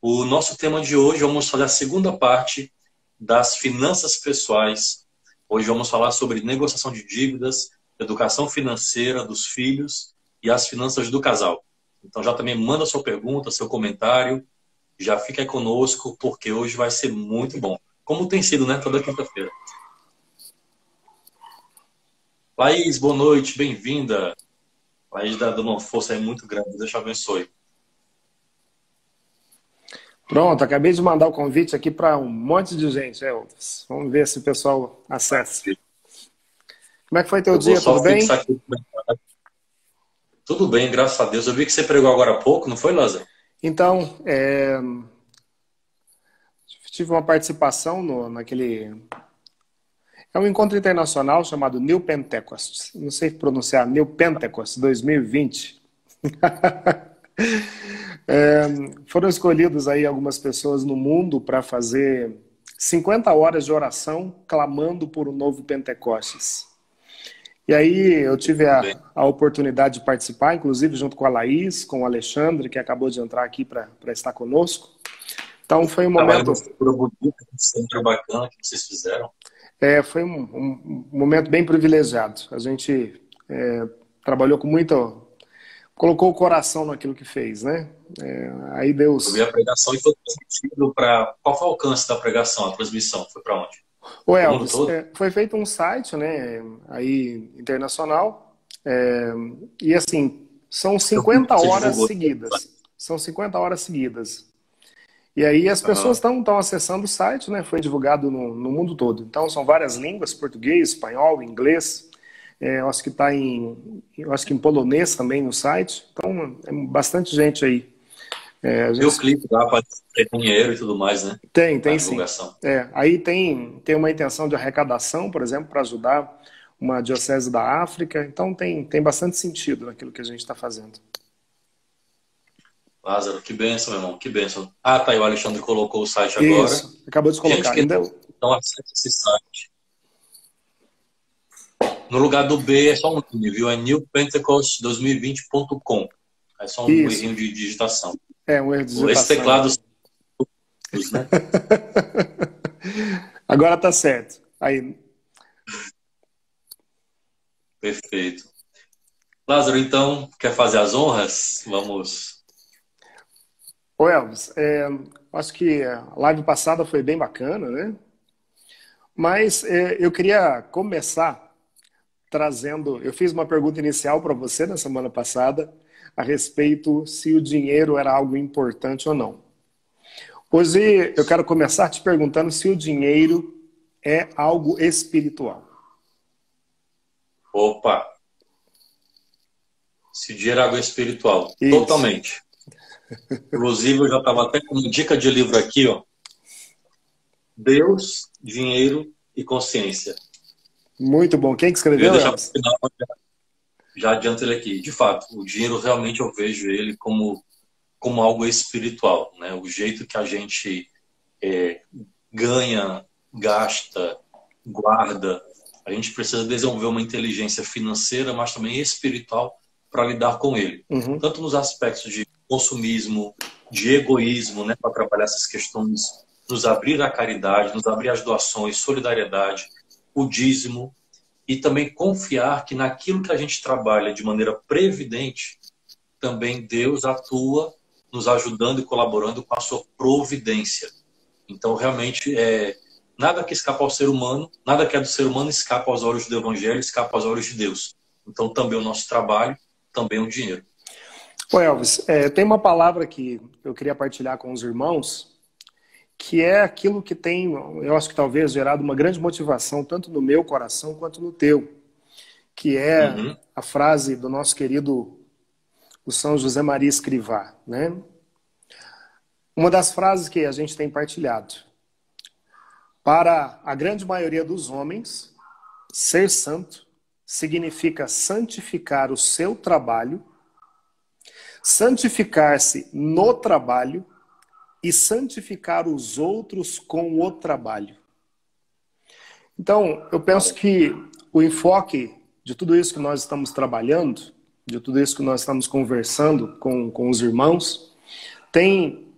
O nosso tema de hoje, vamos fazer a segunda parte das finanças pessoais. Hoje vamos falar sobre negociação de dívidas, educação financeira dos filhos e as finanças do casal. Então já também manda sua pergunta, seu comentário, já fica conosco, porque hoje vai ser muito bom. Como tem sido, né? Toda quinta-feira. Laís, boa noite, bem-vinda. Laís dando uma força aí muito grande, Deus te abençoe. Pronto, acabei de mandar o convite aqui para um monte de gente, Elvis. Vamos ver se o pessoal acessa. Como é que foi teu Eu dia? Tudo bem? Tudo bem, graças a Deus. Eu vi que você pregou agora há pouco, não foi, Lázaro? Então, é... tive uma participação no, naquele. É um encontro internacional chamado New Pentecost. Não sei pronunciar, New Pentecost 2020. É, foram escolhidos aí algumas pessoas no mundo para fazer 50 horas de oração clamando por um novo Pentecostes. E aí eu tive a, a oportunidade de participar, inclusive junto com a Laís, com o Alexandre, que acabou de entrar aqui para estar conosco. Então foi um momento. Centro bacana que vocês fizeram. É, foi um, um, um momento bem privilegiado. A gente é, trabalhou com muito colocou o coração naquilo que fez, né? É, aí Deus. Eu vi a pregação e foi transmitido para. Qual foi o alcance da pregação, a transmissão? Foi para onde? O Elvis, é, foi feito um site, né? Aí internacional. É, e assim, são 50 horas seguidas. São 50 horas seguidas. E aí as pessoas estão acessando o site, né? Foi divulgado no, no mundo todo. Então são várias línguas: português, espanhol, inglês. É, eu acho que está em, eu acho que em polonês também no site. Então, é bastante gente aí. É, gente... Tem o clipe lá para ter dinheiro e tudo mais, né? Tem, tem sim. É, aí tem, tem uma intenção de arrecadação, por exemplo, para ajudar uma diocese da África. Então tem, tem bastante sentido naquilo que a gente está fazendo. Lázaro, que benção, meu irmão, que benção. Ah, tá aí, o Alexandre colocou o site agora. Isso, acabou de colocar. Gente, Ainda... Então acesse esse site. No lugar do B é só um nome, viu? É newpentecost2020.com. É só um errinho de digitação. É, um erro de digitação. Esse teclado. Né? Agora tá certo. Aí. Perfeito. Lázaro, então, quer fazer as honras? Vamos. Ô Elvis, é, acho que a live passada foi bem bacana, né? Mas é, eu queria começar trazendo. Eu fiz uma pergunta inicial para você na semana passada a respeito se o dinheiro era algo importante ou não. Hoje eu quero começar te perguntando se o dinheiro é algo espiritual. Opa! Se o dinheiro é algo espiritual. Isso. Totalmente. Inclusive, eu já estava até com uma dica de livro aqui, ó. Deus, dinheiro e consciência. Muito bom. Quem que escreveu? Eu já adianto ele aqui. De fato, o dinheiro realmente eu vejo ele como, como algo espiritual. Né? O jeito que a gente é, ganha, gasta, guarda. A gente precisa desenvolver uma inteligência financeira, mas também espiritual para lidar com ele. Uhum. Tanto nos aspectos de consumismo, de egoísmo, né, para trabalhar essas questões, nos abrir à caridade, nos abrir às doações, solidariedade, o dízimo e também confiar que naquilo que a gente trabalha de maneira previdente, também Deus atua nos ajudando e colaborando com a sua providência. Então, realmente, é, nada que escapa ao ser humano, nada que é do ser humano escapa aos olhos do Evangelho, escapa aos olhos de Deus. Então, também o nosso trabalho, também o dinheiro. Ô Elvis, é, tem uma palavra que eu queria partilhar com os irmãos, que é aquilo que tem, eu acho que talvez gerado uma grande motivação tanto no meu coração quanto no teu, que é uhum. a frase do nosso querido o São José Maria Escrivá, né? Uma das frases que a gente tem partilhado. Para a grande maioria dos homens, ser santo significa santificar o seu trabalho, santificar-se no trabalho e santificar os outros com o trabalho. Então, eu penso que o enfoque de tudo isso que nós estamos trabalhando, de tudo isso que nós estamos conversando com, com os irmãos, tem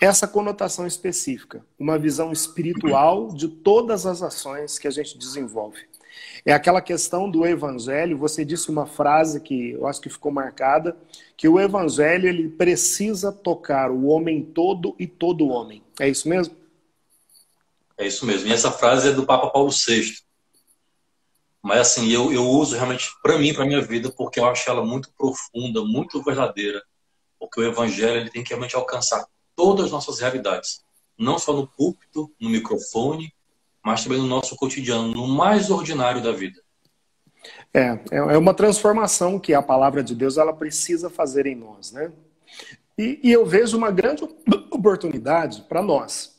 essa conotação específica, uma visão espiritual de todas as ações que a gente desenvolve. É aquela questão do evangelho, você disse uma frase que eu acho que ficou marcada, que o evangelho ele precisa tocar o homem todo e todo homem. É isso mesmo? É isso mesmo. E essa frase é do Papa Paulo VI. Mas assim, eu, eu uso realmente para mim, para minha vida, porque eu acho ela muito profunda, muito verdadeira. Porque o evangelho ele tem que realmente alcançar todas as nossas realidades. Não só no púlpito, no microfone, mas também no nosso cotidiano, no mais ordinário da vida. É, é uma transformação que a palavra de Deus ela precisa fazer em nós, né? E, e eu vejo uma grande oportunidade para nós.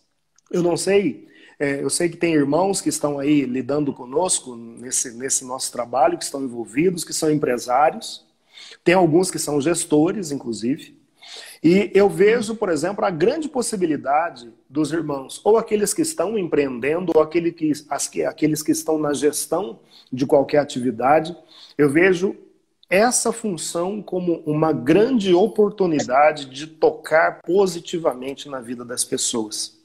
Eu não sei, é, eu sei que tem irmãos que estão aí lidando conosco nesse, nesse nosso trabalho, que estão envolvidos, que são empresários, tem alguns que são gestores, inclusive. E eu vejo, por exemplo, a grande possibilidade dos irmãos, ou aqueles que estão empreendendo, ou aquele que, as, aqueles que estão na gestão de qualquer atividade, eu vejo essa função como uma grande oportunidade de tocar positivamente na vida das pessoas.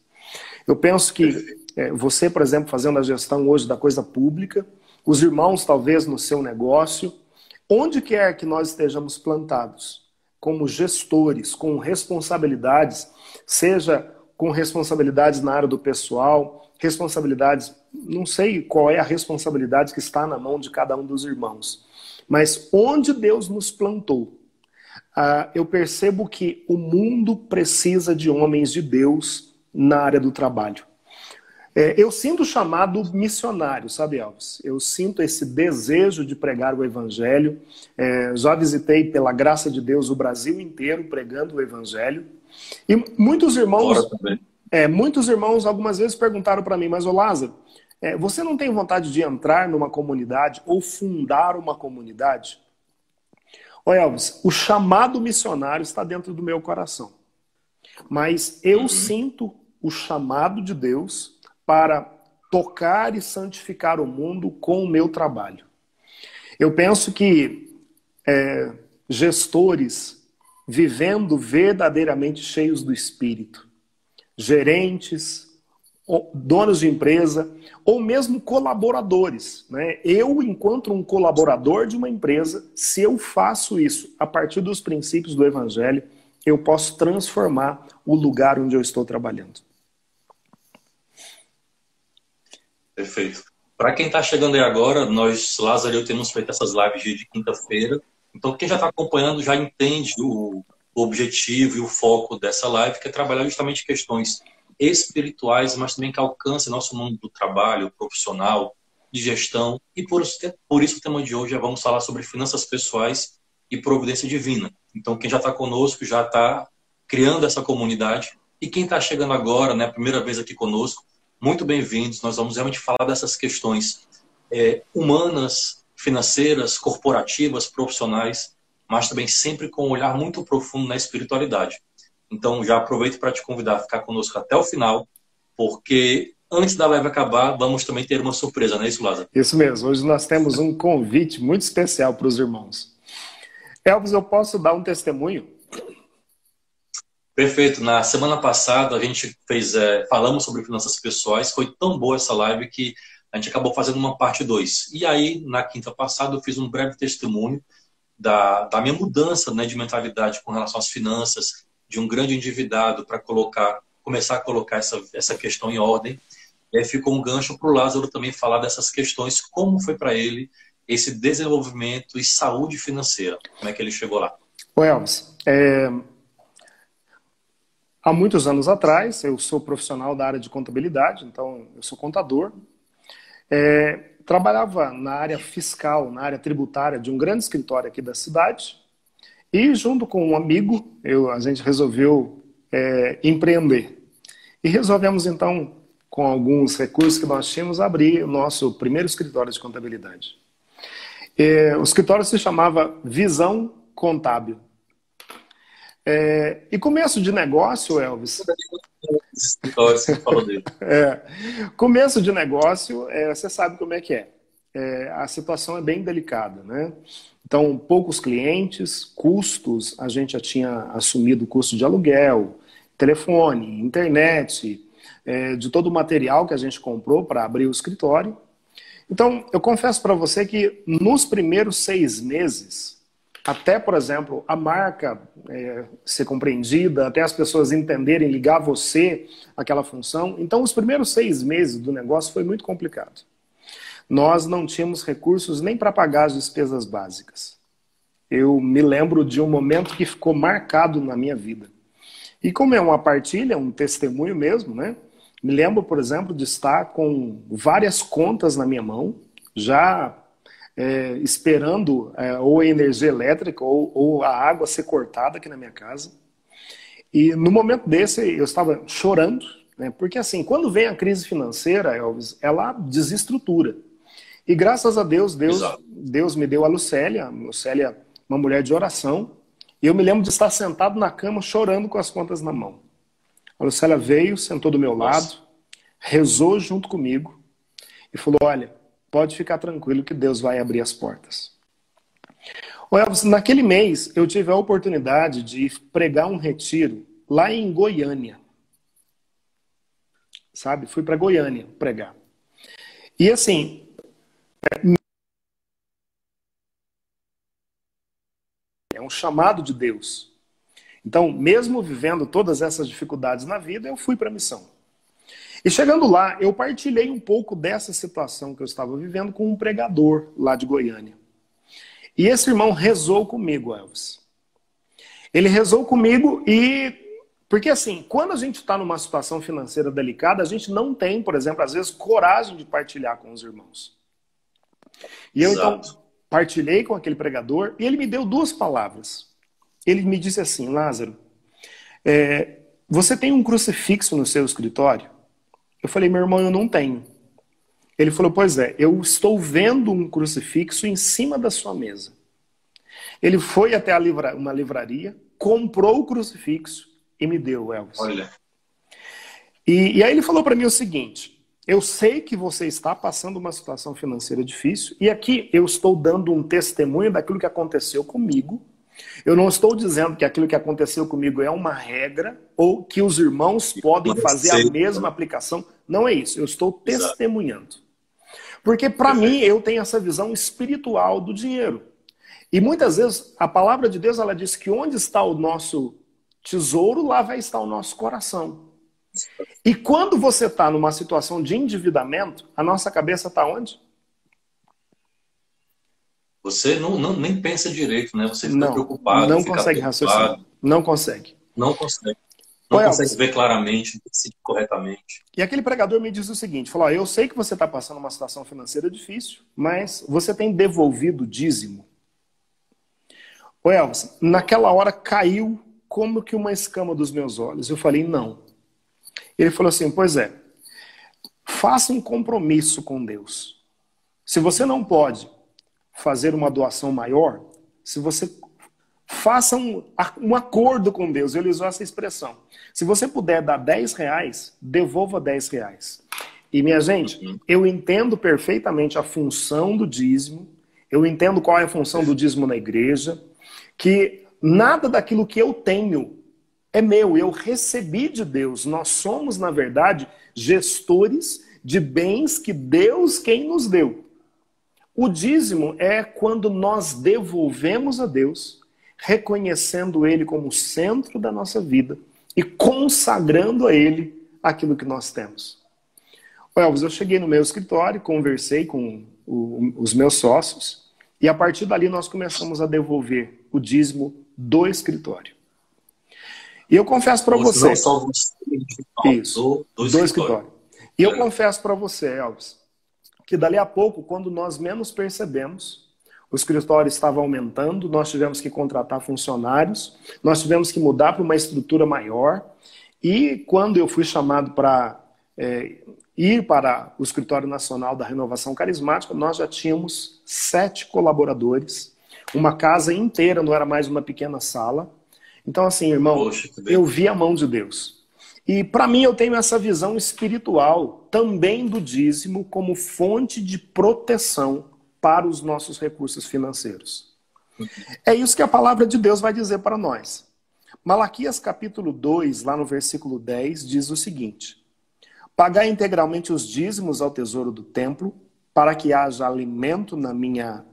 Eu penso que é, você, por exemplo, fazendo a gestão hoje da coisa pública, os irmãos talvez no seu negócio, onde quer que nós estejamos plantados, como gestores, com responsabilidades, seja com responsabilidades na área do pessoal, responsabilidades, não sei qual é a responsabilidade que está na mão de cada um dos irmãos, mas onde Deus nos plantou, uh, eu percebo que o mundo precisa de homens de Deus na área do trabalho. É, eu sinto o chamado missionário, sabe, Alves? Eu sinto esse desejo de pregar o evangelho. É, já visitei, pela graça de Deus, o Brasil inteiro pregando o evangelho. E muitos irmãos, é, muitos irmãos algumas vezes perguntaram para mim, mas o Lázaro, é, você não tem vontade de entrar numa comunidade ou fundar uma comunidade? Olha, Elvis, o chamado missionário está dentro do meu coração. Mas eu uhum. sinto o chamado de Deus para tocar e santificar o mundo com o meu trabalho. Eu penso que é, gestores vivendo verdadeiramente cheios do Espírito, gerentes, donos de empresa, ou mesmo colaboradores. Né? Eu, enquanto um colaborador de uma empresa, se eu faço isso a partir dos princípios do Evangelho, eu posso transformar o lugar onde eu estou trabalhando. Perfeito. Para quem está chegando aí agora, nós, Lázaro e eu, temos feito essas lives de quinta-feira. Então, quem já está acompanhando já entende o, o objetivo e o foco dessa live, que é trabalhar justamente questões espirituais, mas também que alcance nosso mundo do trabalho, profissional, de gestão. E por isso, por isso o tema de hoje é vamos falar sobre finanças pessoais e providência divina. Então, quem já está conosco já está criando essa comunidade. E quem está chegando agora, né, primeira vez aqui conosco, muito bem-vindos. Nós vamos realmente falar dessas questões é, humanas, financeiras, corporativas, profissionais, mas também sempre com um olhar muito profundo na espiritualidade. Então, já aproveito para te convidar a ficar conosco até o final, porque antes da live acabar, vamos também ter uma surpresa, não é isso, Lázaro? Isso mesmo. Hoje nós temos um convite muito especial para os irmãos. Elvis, eu posso dar um testemunho? Perfeito. Na semana passada a gente fez, é, falamos sobre finanças pessoais. Foi tão boa essa live que a gente acabou fazendo uma parte 2. E aí, na quinta passada, eu fiz um breve testemunho da, da minha mudança né, de mentalidade com relação às finanças, de um grande endividado para colocar, começar a colocar essa, essa questão em ordem. E aí ficou um gancho para o Lázaro também falar dessas questões, como foi para ele esse desenvolvimento e saúde financeira. Como é que ele chegou lá? O Elvis, é, Há muitos anos atrás, eu sou profissional da área de contabilidade, então eu sou contador. É, trabalhava na área fiscal, na área tributária de um grande escritório aqui da cidade. E junto com um amigo, eu, a gente resolveu é, empreender. E resolvemos então, com alguns recursos que nós tínhamos, abrir o nosso primeiro escritório de contabilidade. É, o escritório se chamava Visão Contábil. É, e começo de negócio, Elvis. é, começo de negócio, é, você sabe como é que é. é. A situação é bem delicada, né? Então, poucos clientes, custos, a gente já tinha assumido o custo de aluguel, telefone, internet, é, de todo o material que a gente comprou para abrir o escritório. Então, eu confesso para você que nos primeiros seis meses, até, por exemplo, a marca é, ser compreendida, até as pessoas entenderem, ligar você aquela função. Então, os primeiros seis meses do negócio foi muito complicado. Nós não tínhamos recursos nem para pagar as despesas básicas. Eu me lembro de um momento que ficou marcado na minha vida. E como é uma partilha, um testemunho mesmo, né? Me lembro, por exemplo, de estar com várias contas na minha mão, já é, esperando é, ou a energia elétrica ou, ou a água ser cortada aqui na minha casa. E no momento desse eu estava chorando, né? porque assim, quando vem a crise financeira, Elvis, ela desestrutura. E graças a Deus, Deus, Deus me deu a Lucélia, a Lucélia, uma mulher de oração, e eu me lembro de estar sentado na cama chorando com as contas na mão. A Lucélia veio, sentou do meu lado, rezou junto comigo e falou: Olha, pode ficar tranquilo que Deus vai abrir as portas. O Elvis, naquele mês eu tive a oportunidade de pregar um retiro lá em Goiânia. Sabe? Fui para Goiânia pregar. E assim, é um chamado de Deus. Então, mesmo vivendo todas essas dificuldades na vida, eu fui para a missão. E chegando lá, eu partilhei um pouco dessa situação que eu estava vivendo com um pregador lá de Goiânia. E esse irmão rezou comigo, Elvis. Ele rezou comigo e. Porque assim, quando a gente está numa situação financeira delicada, a gente não tem, por exemplo, às vezes, coragem de partilhar com os irmãos. E eu então, Exato. então partilhei com aquele pregador e ele me deu duas palavras ele me disse assim, Lázaro, é, você tem um crucifixo no seu escritório? Eu falei, meu irmão, eu não tenho. Ele falou, pois é, eu estou vendo um crucifixo em cima da sua mesa. Ele foi até livra, uma livraria, comprou o crucifixo e me deu, Elvis. Olha. E, e aí ele falou para mim o seguinte: eu sei que você está passando uma situação financeira difícil, e aqui eu estou dando um testemunho daquilo que aconteceu comigo eu não estou dizendo que aquilo que aconteceu comigo é uma regra ou que os irmãos podem fazer a mesma aplicação. Não é isso. Eu estou testemunhando. Porque para mim eu tenho essa visão espiritual do dinheiro. E muitas vezes a palavra de Deus ela diz que onde está o nosso tesouro, lá vai estar o nosso coração. E quando você está numa situação de endividamento, a nossa cabeça está onde? Você não, não, nem pensa direito, né? Você fica não, preocupado. Não consegue raciocinar. Não consegue. Não consegue. Não consegue ver claramente, decidir corretamente. E aquele pregador me disse o seguinte: falou, eu sei que você está passando uma situação financeira difícil, mas você tem devolvido o dízimo. Ô Elvis, naquela hora caiu como que uma escama dos meus olhos. Eu falei, não. Ele falou assim: pois é, faça um compromisso com Deus. Se você não pode fazer uma doação maior, se você faça um, um acordo com Deus, ele usou essa expressão. Se você puder dar 10 reais, devolva 10 reais. E minha gente, eu entendo perfeitamente a função do dízimo, eu entendo qual é a função do dízimo na igreja, que nada daquilo que eu tenho é meu, eu recebi de Deus. Nós somos, na verdade, gestores de bens que Deus quem nos deu. O dízimo é quando nós devolvemos a Deus, reconhecendo Ele como o centro da nossa vida e consagrando a Ele aquilo que nós temos. O Elvis, eu cheguei no meu escritório, conversei com o, os meus sócios e a partir dali nós começamos a devolver o dízimo do escritório. E eu confesso para você. Não só você, isso, do, do, do escritório. E eu confesso para você, Elvis, que dali a pouco, quando nós menos percebemos, o escritório estava aumentando, nós tivemos que contratar funcionários, nós tivemos que mudar para uma estrutura maior. E quando eu fui chamado para é, ir para o Escritório Nacional da Renovação Carismática, nós já tínhamos sete colaboradores, uma casa inteira, não era mais uma pequena sala. Então, assim, irmão, Poxa, eu vi a mão de Deus. E para mim eu tenho essa visão espiritual também do dízimo como fonte de proteção para os nossos recursos financeiros. É isso que a palavra de Deus vai dizer para nós. Malaquias capítulo 2, lá no versículo 10, diz o seguinte: Pagai integralmente os dízimos ao tesouro do templo, para que haja alimento na minha,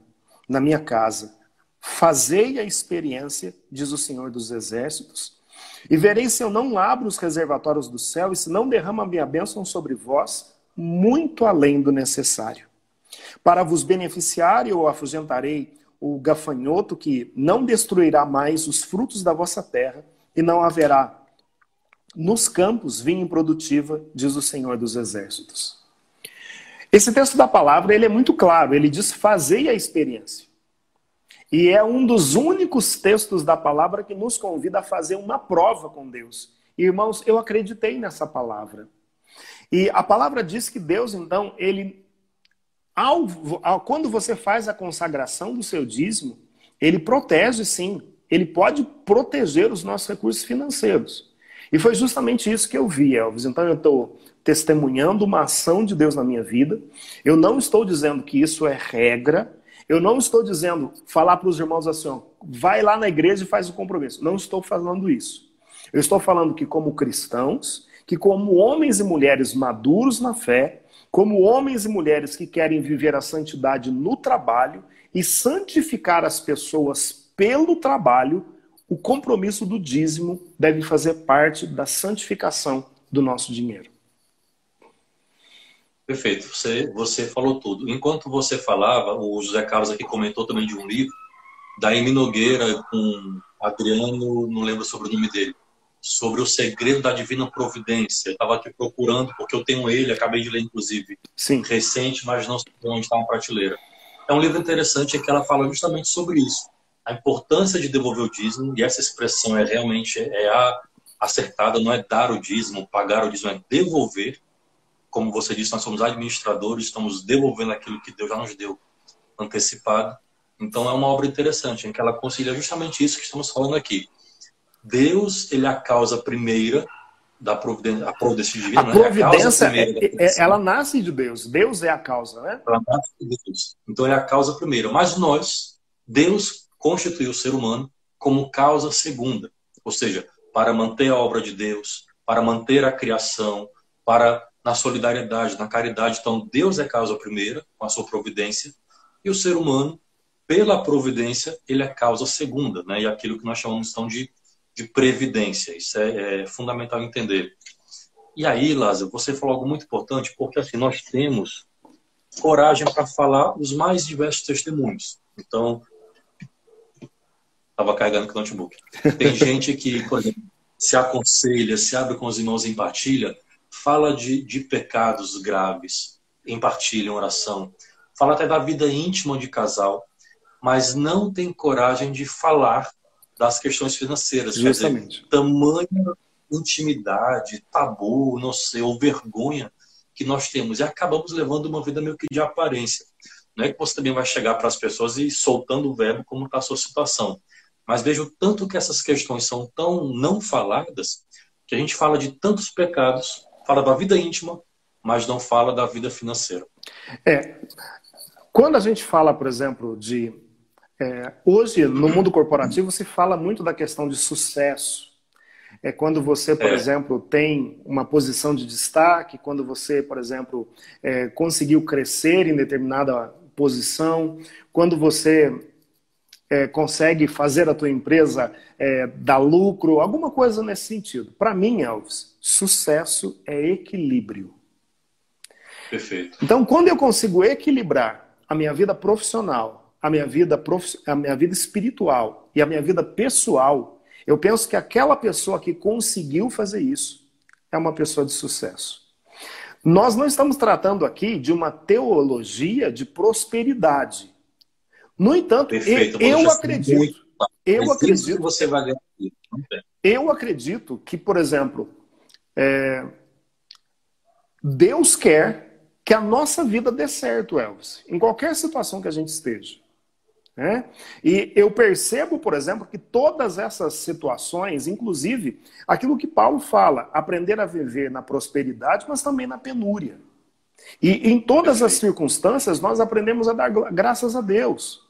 na minha casa. Fazei a experiência, diz o Senhor dos Exércitos, e verei se eu não abro os reservatórios do céu e se não derrama a minha bênção sobre vós, muito além do necessário. Para vos beneficiar, eu afugentarei o gafanhoto que não destruirá mais os frutos da vossa terra, e não haverá nos campos vinha improdutiva, diz o Senhor dos Exércitos. Esse texto da palavra ele é muito claro, ele diz fazei a experiência. E é um dos únicos textos da palavra que nos convida a fazer uma prova com Deus. Irmãos, eu acreditei nessa palavra. E a palavra diz que Deus, então, ele, ao, ao, quando você faz a consagração do seu dízimo, ele protege sim, ele pode proteger os nossos recursos financeiros. E foi justamente isso que eu vi, Elvis. Então eu estou testemunhando uma ação de Deus na minha vida. Eu não estou dizendo que isso é regra. Eu não estou dizendo falar para os irmãos assim, ó, vai lá na igreja e faz o compromisso. Não estou falando isso. Eu estou falando que como cristãos, que como homens e mulheres maduros na fé, como homens e mulheres que querem viver a santidade no trabalho e santificar as pessoas pelo trabalho, o compromisso do dízimo deve fazer parte da santificação do nosso dinheiro. Perfeito, você, você falou tudo. Enquanto você falava, o José Carlos aqui comentou também de um livro da Amy Nogueira com Adriano, não lembro sobre o nome dele, sobre o segredo da divina providência. Eu estava aqui procurando, porque eu tenho ele, acabei de ler inclusive, Sim. recente, mas não sei onde está uma prateleira. É um livro interessante que ela fala justamente sobre isso a importância de devolver o dízimo, e essa expressão é realmente é a acertada, não é dar o dízimo, pagar o dízimo, é devolver. Como você disse, nós somos administradores, estamos devolvendo aquilo que Deus já nos deu antecipado. Então é uma obra interessante, em que ela concilia justamente isso que estamos falando aqui. Deus, ele é a causa primeira da providência, a providência divina. A né? providência, é a é, ela nasce de Deus. Deus é a causa, né? Ela nasce de Deus. Então é a causa primeira. Mas nós, Deus constituiu o ser humano como causa segunda, ou seja, para manter a obra de Deus, para manter a criação, para na solidariedade, na caridade. Então, Deus é causa primeira, com a sua providência, e o ser humano, pela providência, ele é causa segunda, né? e aquilo que nós chamamos então de, de previdência. Isso é, é fundamental entender. E aí, Lázaro, você falou algo muito importante, porque assim, nós temos coragem para falar os mais diversos testemunhos. Então, Estava carregando com o notebook. Tem gente que, por exemplo, se aconselha, se abre com os irmãos em partilha, fala de, de pecados graves em partilha, em oração. Fala até da vida íntima de casal, mas não tem coragem de falar das questões financeiras. Justamente. Dizer, tamanha intimidade, tabu, não sei, ou vergonha que nós temos. E acabamos levando uma vida meio que de aparência. Não é que você também vai chegar para as pessoas e soltando o verbo como está a sua situação. Mas vejo tanto que essas questões são tão não faladas que a gente fala de tantos pecados, fala da vida íntima, mas não fala da vida financeira. É. Quando a gente fala, por exemplo, de. É, hoje, no mundo corporativo, se fala muito da questão de sucesso. É quando você, por é. exemplo, tem uma posição de destaque, quando você, por exemplo, é, conseguiu crescer em determinada posição, quando você é, consegue fazer a tua empresa é, dar lucro, alguma coisa nesse sentido. Para mim, Elvis, sucesso é equilíbrio. Perfeito. Então, quando eu consigo equilibrar a minha vida profissional, a minha vida, prof... a minha vida espiritual e a minha vida pessoal, eu penso que aquela pessoa que conseguiu fazer isso é uma pessoa de sucesso. Nós não estamos tratando aqui de uma teologia de prosperidade. No entanto, Perfeito, eu, acredito. Muito, eu acredito. você vai ganhar. Eu acredito que, por exemplo, é, Deus quer que a nossa vida dê certo, Elvis, em qualquer situação que a gente esteja. Né? E eu percebo, por exemplo, que todas essas situações, inclusive aquilo que Paulo fala, aprender a viver na prosperidade, mas também na penúria. E em todas as circunstâncias, nós aprendemos a dar graças a Deus.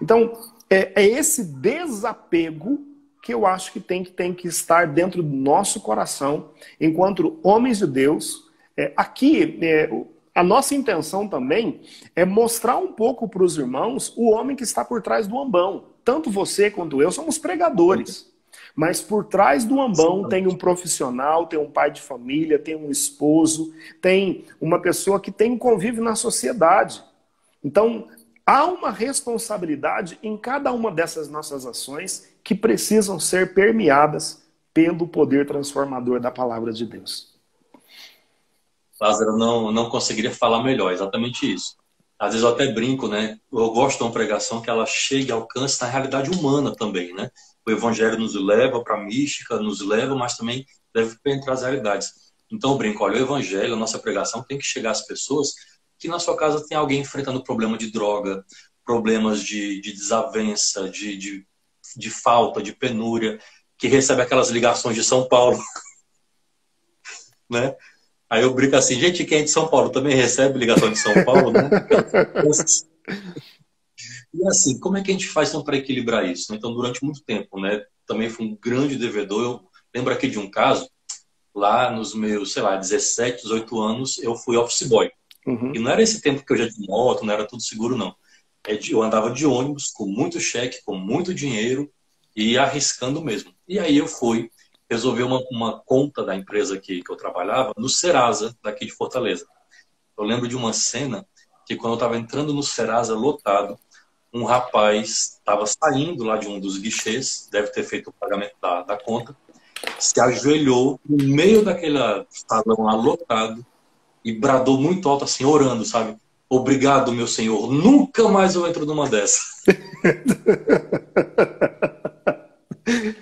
Então, é, é esse desapego que eu acho que tem que, tem que estar dentro do nosso coração, enquanto homens de Deus. É, aqui, é, a nossa intenção também é mostrar um pouco para os irmãos o homem que está por trás do ambão. Tanto você quanto eu somos pregadores. Mas por trás do ambão tem um profissional, tem um pai de família, tem um esposo, tem uma pessoa que tem um convívio na sociedade. Então, há uma responsabilidade em cada uma dessas nossas ações que precisam ser permeadas pelo poder transformador da palavra de Deus. Lázaro, não, não conseguiria falar melhor, exatamente isso. Às vezes eu até brinco, né? Eu gosto de uma pregação que ela chegue e alcance na realidade humana também, né? O evangelho nos leva para a mística, nos leva, mas também deve penetrar as realidades. Então eu brinco, olha, o evangelho, a nossa pregação tem que chegar às pessoas que na sua casa tem alguém enfrentando problema de droga, problemas de, de desavença, de, de, de falta, de penúria, que recebe aquelas ligações de São Paulo, né? Aí eu brinco assim, gente, quem é de São Paulo também recebe ligação de São Paulo, né? e assim, como é que a gente faz então, para equilibrar isso? Então, durante muito tempo, né? Também fui um grande devedor. Eu lembro aqui de um caso, lá nos meus, sei lá, 17, 18 anos, eu fui office boy. Uhum. E não era esse tempo que eu já de moto, não era tudo seguro, não. É eu andava de ônibus com muito cheque, com muito dinheiro e arriscando mesmo. E aí eu fui resolver uma, uma conta da empresa que, que eu trabalhava no Serasa, daqui de Fortaleza. Eu lembro de uma cena que quando eu estava entrando no Serasa lotado, um rapaz estava saindo lá de um dos guichês, deve ter feito o pagamento da, da conta, se ajoelhou no meio daquele salão lá lotado e bradou muito alto, assim, orando, sabe? Obrigado, meu senhor. Nunca mais eu entro numa dessas.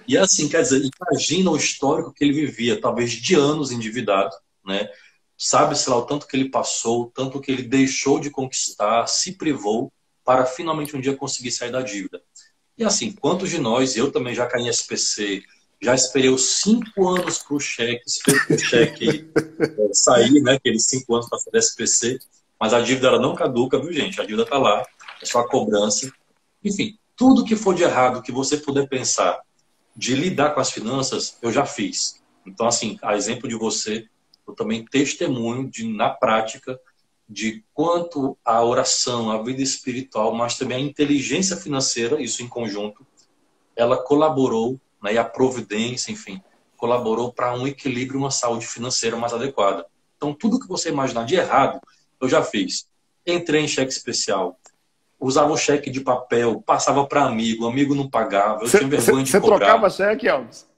e assim, quer dizer, imagina o histórico que ele vivia, talvez de anos endividado, né? Sabe-se lá o tanto que ele passou, o tanto que ele deixou de conquistar, se privou para finalmente um dia conseguir sair da dívida. E assim, quantos de nós, eu também já caí em SPC, já esperei os cinco anos para o cheque, o cheque é, sair, né? Aqueles cinco anos para fazer SPC, mas a dívida ela não caduca, viu, gente? A dívida está lá, é só a cobrança. Enfim, tudo que for de errado que você puder pensar de lidar com as finanças, eu já fiz. Então, assim, a exemplo de você, eu também testemunho de, na prática, de quanto a oração, a vida espiritual, mas também a inteligência financeira, isso em conjunto, ela colaborou né, e a providência, enfim, colaborou para um equilíbrio, uma saúde financeira mais adequada. Então, tudo que você imaginar de errado, eu já fiz. Entrei em cheque especial, usava o cheque de papel, passava para amigo, amigo não pagava, eu cê, tinha vergonha cê, de cobrar. Você trocava cheque, Elvis?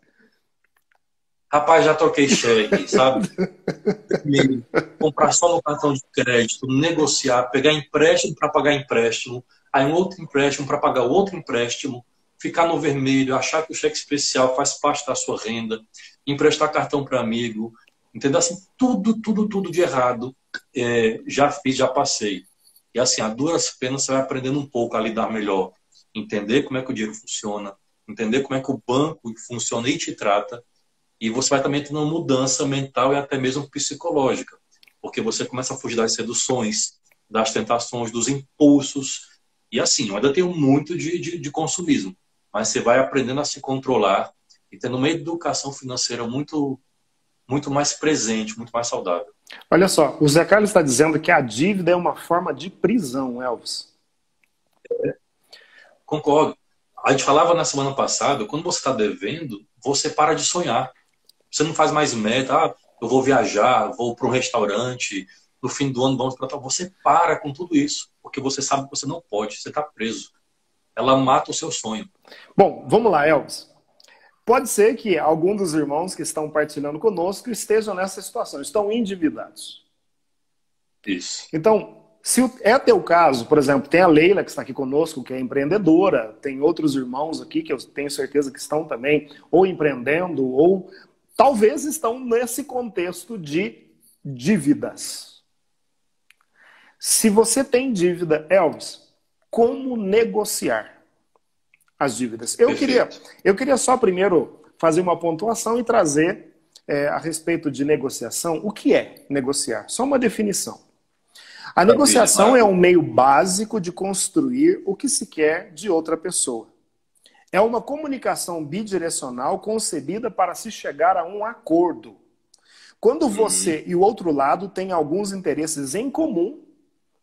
Rapaz, já troquei cheque, sabe? Comprar só no cartão de crédito, negociar, pegar empréstimo para pagar empréstimo, aí um outro empréstimo para pagar outro empréstimo, ficar no vermelho, achar que o cheque especial faz parte da sua renda, emprestar cartão para amigo, entendeu? Assim, tudo, tudo, tudo de errado é, já fiz, já passei. E assim, a duras penas você vai aprendendo um pouco a lidar melhor, entender como é que o dinheiro funciona, entender como é que o banco funciona e te trata, e você vai também tendo uma mudança mental e até mesmo psicológica, porque você começa a fugir das seduções, das tentações, dos impulsos, e assim, eu ainda tenho muito de, de, de consumismo, mas você vai aprendendo a se controlar e tendo uma educação financeira muito, muito mais presente, muito mais saudável. Olha só, o Zé Carlos está dizendo que a dívida é uma forma de prisão, Elvis. É, concordo. A gente falava na semana passada, quando você está devendo, você para de sonhar. Você não faz mais meta, ah, eu vou viajar, vou para um restaurante, no fim do ano vamos para tal. Você para com tudo isso, porque você sabe que você não pode, você está preso ela mata o seu sonho. Bom, vamos lá, Elvis. Pode ser que algum dos irmãos que estão partilhando conosco estejam nessa situação, estão endividados. Isso. Então, se é teu caso, por exemplo, tem a Leila que está aqui conosco, que é empreendedora, tem outros irmãos aqui que eu tenho certeza que estão também ou empreendendo ou talvez estão nesse contexto de dívidas. Se você tem dívida, Elvis, como negociar as dívidas. Eu queria, eu queria só primeiro fazer uma pontuação e trazer é, a respeito de negociação. O que é negociar? Só uma definição. A negociação é um meio básico de construir o que se quer de outra pessoa. é uma comunicação bidirecional concebida para se chegar a um acordo. Quando uhum. você e o outro lado têm alguns interesses em comum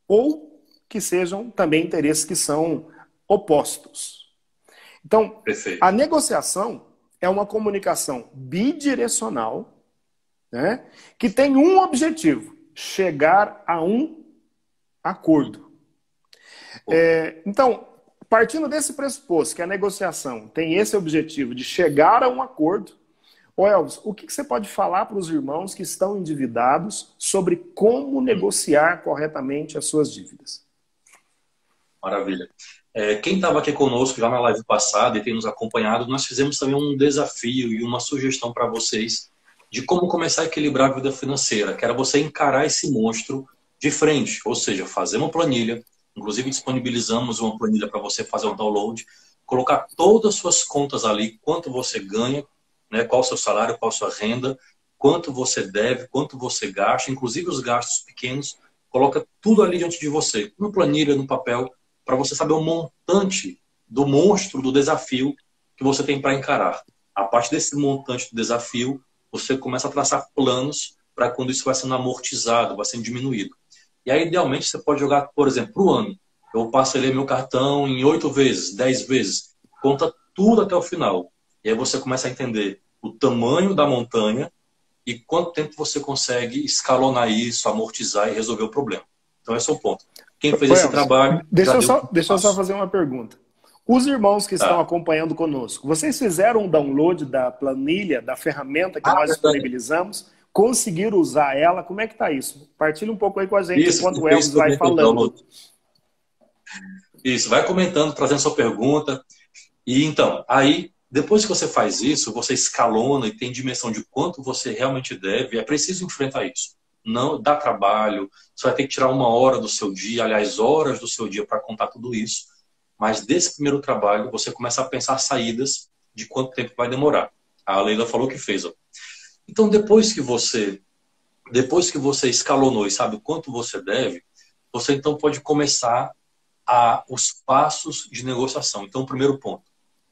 ou que sejam também interesses que são opostos. Então, Perfeito. a negociação é uma comunicação bidirecional né, que tem um objetivo: chegar a um acordo. É, então, partindo desse pressuposto que a negociação tem esse objetivo de chegar a um acordo, Ô Elvis, o que você pode falar para os irmãos que estão endividados sobre como negociar corretamente as suas dívidas? Maravilha. É, quem estava aqui conosco já na live passada e tem nos acompanhado, nós fizemos também um desafio e uma sugestão para vocês de como começar a equilibrar a vida financeira, que era você encarar esse monstro de frente, ou seja, fazer uma planilha, inclusive disponibilizamos uma planilha para você fazer o download, colocar todas as suas contas ali, quanto você ganha, né, qual o seu salário, qual a sua renda, quanto você deve, quanto você gasta, inclusive os gastos pequenos, coloca tudo ali diante de você, no planilha, no papel, para você saber o montante do monstro, do desafio que você tem para encarar. A partir desse montante do desafio, você começa a traçar planos para quando isso vai sendo amortizado, vai sendo diminuído. E aí, idealmente, você pode jogar, por exemplo, para o ano. Eu ali meu cartão em oito vezes, dez vezes. Conta tudo até o final. E aí você começa a entender o tamanho da montanha e quanto tempo você consegue escalonar isso, amortizar e resolver o problema. Então, esse é o ponto. Quem fez esse trabalho. Deixa, eu só, deixa eu só fazer uma pergunta. Os irmãos que estão ah. acompanhando conosco, vocês fizeram um download da planilha, da ferramenta que ah, nós disponibilizamos? Conseguiram usar ela? Como é que está isso? Partilha um pouco aí com a gente isso, enquanto o Elvis vai falando. Isso, vai comentando, trazendo sua pergunta. E então, aí, depois que você faz isso, você escalona e tem dimensão de quanto você realmente deve, é preciso enfrentar isso não dá trabalho, você vai ter que tirar uma hora do seu dia, aliás, horas do seu dia para contar tudo isso. Mas desse primeiro trabalho, você começa a pensar saídas de quanto tempo vai demorar. A Leila falou que fez. Ó. Então, depois que você depois que você escalonou e sabe quanto você deve, você então pode começar a, os passos de negociação. Então, primeiro ponto: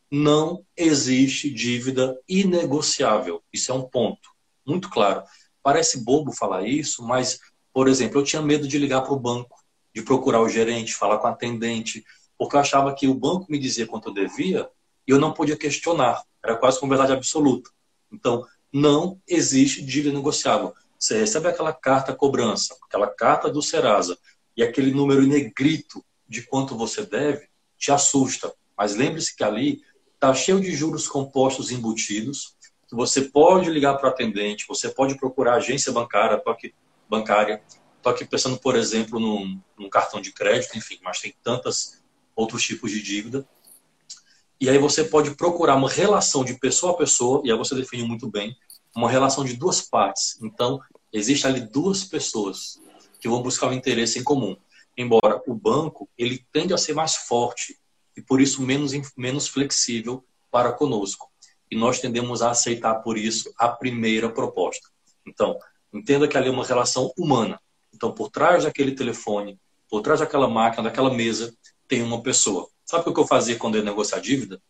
não existe dívida inegociável. Isso é um ponto muito claro. Parece bobo falar isso, mas, por exemplo, eu tinha medo de ligar para o banco, de procurar o gerente, falar com a atendente, porque eu achava que o banco me dizia quanto eu devia e eu não podia questionar. Era quase com verdade absoluta. Então, não existe dívida negociável. Você recebe aquela carta cobrança, aquela carta do Serasa e aquele número negrito de quanto você deve, te assusta. Mas lembre-se que ali está cheio de juros compostos embutidos, você pode ligar para o atendente, você pode procurar agência bancária, toque bancária. Estou aqui pensando, por exemplo, num, num, cartão de crédito, enfim, mas tem tantos outros tipos de dívida. E aí você pode procurar uma relação de pessoa a pessoa, e aí você define muito bem, uma relação de duas partes. Então, existe ali duas pessoas que vão buscar um interesse em comum. Embora o banco, ele tende a ser mais forte e por isso menos, menos flexível para conosco e nós tendemos a aceitar por isso a primeira proposta. Então, entenda que ali é uma relação humana. Então, por trás daquele telefone, por trás daquela máquina, daquela mesa, tem uma pessoa. Sabe o que eu fazia quando eu ia negociar dívida?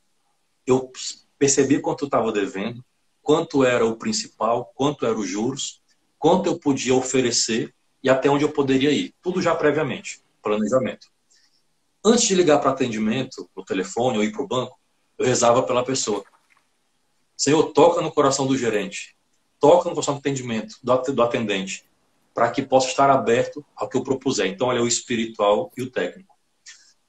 Eu percebia quanto eu estava devendo, quanto era o principal, quanto eram os juros, quanto eu podia oferecer e até onde eu poderia ir. Tudo já previamente, planejamento. Antes de ligar para atendimento, no telefone ou ir para o banco, eu rezava pela pessoa. Senhor, toca no coração do gerente, toca no coração do atendimento, do atendente, para que possa estar aberto ao que eu propuser. Então, olha, o espiritual e o técnico.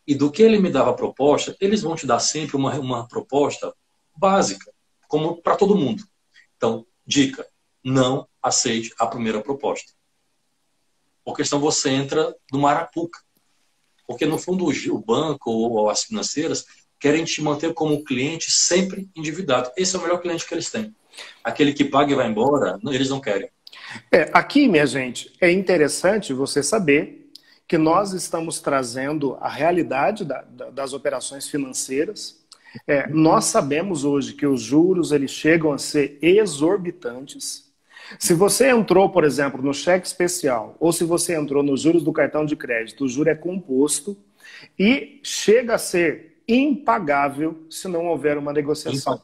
E do que ele me dava a proposta, eles vão te dar sempre uma, uma proposta básica, como para todo mundo. Então, dica: não aceite a primeira proposta. Porque senão você entra no arapuca. Porque, no fundo, o banco ou as financeiras querem te manter como cliente sempre endividado. Esse é o melhor cliente que eles têm. Aquele que paga e vai embora, eles não querem. É, aqui, minha gente, é interessante você saber que nós estamos trazendo a realidade da, da, das operações financeiras. É, nós sabemos hoje que os juros eles chegam a ser exorbitantes. Se você entrou, por exemplo, no cheque especial, ou se você entrou nos juros do cartão de crédito, o juro é composto e chega a ser impagável se não houver uma negociação.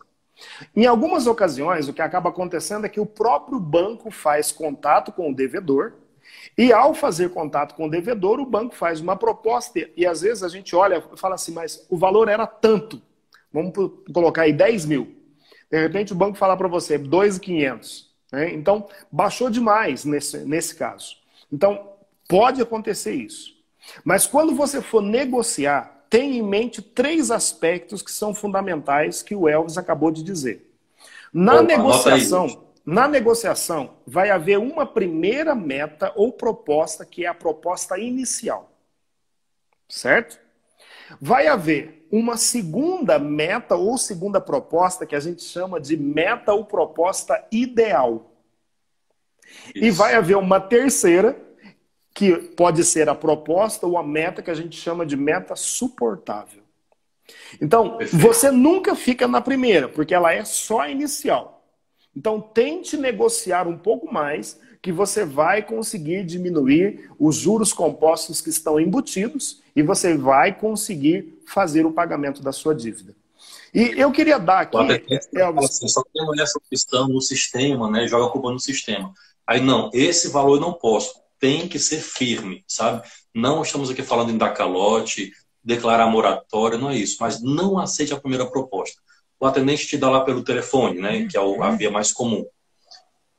Em algumas ocasiões, o que acaba acontecendo é que o próprio banco faz contato com o devedor e ao fazer contato com o devedor, o banco faz uma proposta e às vezes a gente olha e fala assim, mas o valor era tanto. Vamos colocar aí 10 mil. De repente o banco fala para você 2,500. Né? Então, baixou demais nesse, nesse caso. Então, pode acontecer isso. Mas quando você for negociar, tenha em mente três aspectos que são fundamentais que o Elvis acabou de dizer. Na Opa, negociação, na negociação, vai haver uma primeira meta ou proposta que é a proposta inicial. Certo? Vai haver uma segunda meta ou segunda proposta que a gente chama de meta ou proposta ideal. Isso. E vai haver uma terceira que pode ser a proposta ou a meta que a gente chama de meta suportável. Então, você nunca fica na primeira, porque ela é só inicial. Então, tente negociar um pouco mais, que você vai conseguir diminuir os juros compostos que estão embutidos e você vai conseguir fazer o pagamento da sua dívida. E eu queria dar aqui. Elvis... Assim, só tem essa questão no sistema, né? Joga a culpa no sistema. Aí, não, esse valor eu não posso tem que ser firme, sabe? Não estamos aqui falando em dar calote, declarar moratória, não é isso. Mas não aceite a primeira proposta. O atendente te dá lá pelo telefone, né? Que é a via mais comum.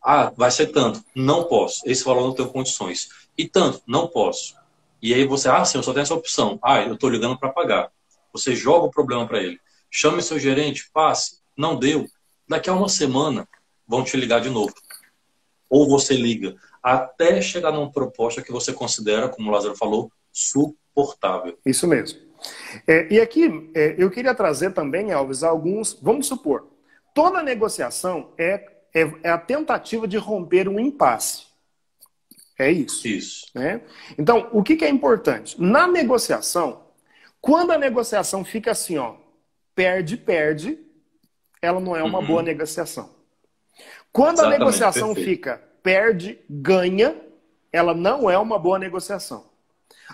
Ah, vai ser tanto. Não posso. Esse valor não tem condições. E tanto, não posso. E aí você, ah, sim, eu só tenho essa opção. Ah, eu estou ligando para pagar. Você joga o problema para ele. Chame seu gerente, passe. Não deu. Daqui a uma semana vão te ligar de novo. Ou você liga até chegar numa proposta que você considera, como o Lázaro falou, suportável. Isso mesmo. É, e aqui é, eu queria trazer também, Alves, alguns. Vamos supor, toda negociação é, é, é, a tentativa de romper um impasse. É isso. Isso. Né? Então, o que, que é importante? Na negociação, quando a negociação fica assim, ó, perde, perde, ela não é uma uhum. boa negociação. Quando Exatamente, a negociação perfeito. fica perde, ganha, ela não é uma boa negociação.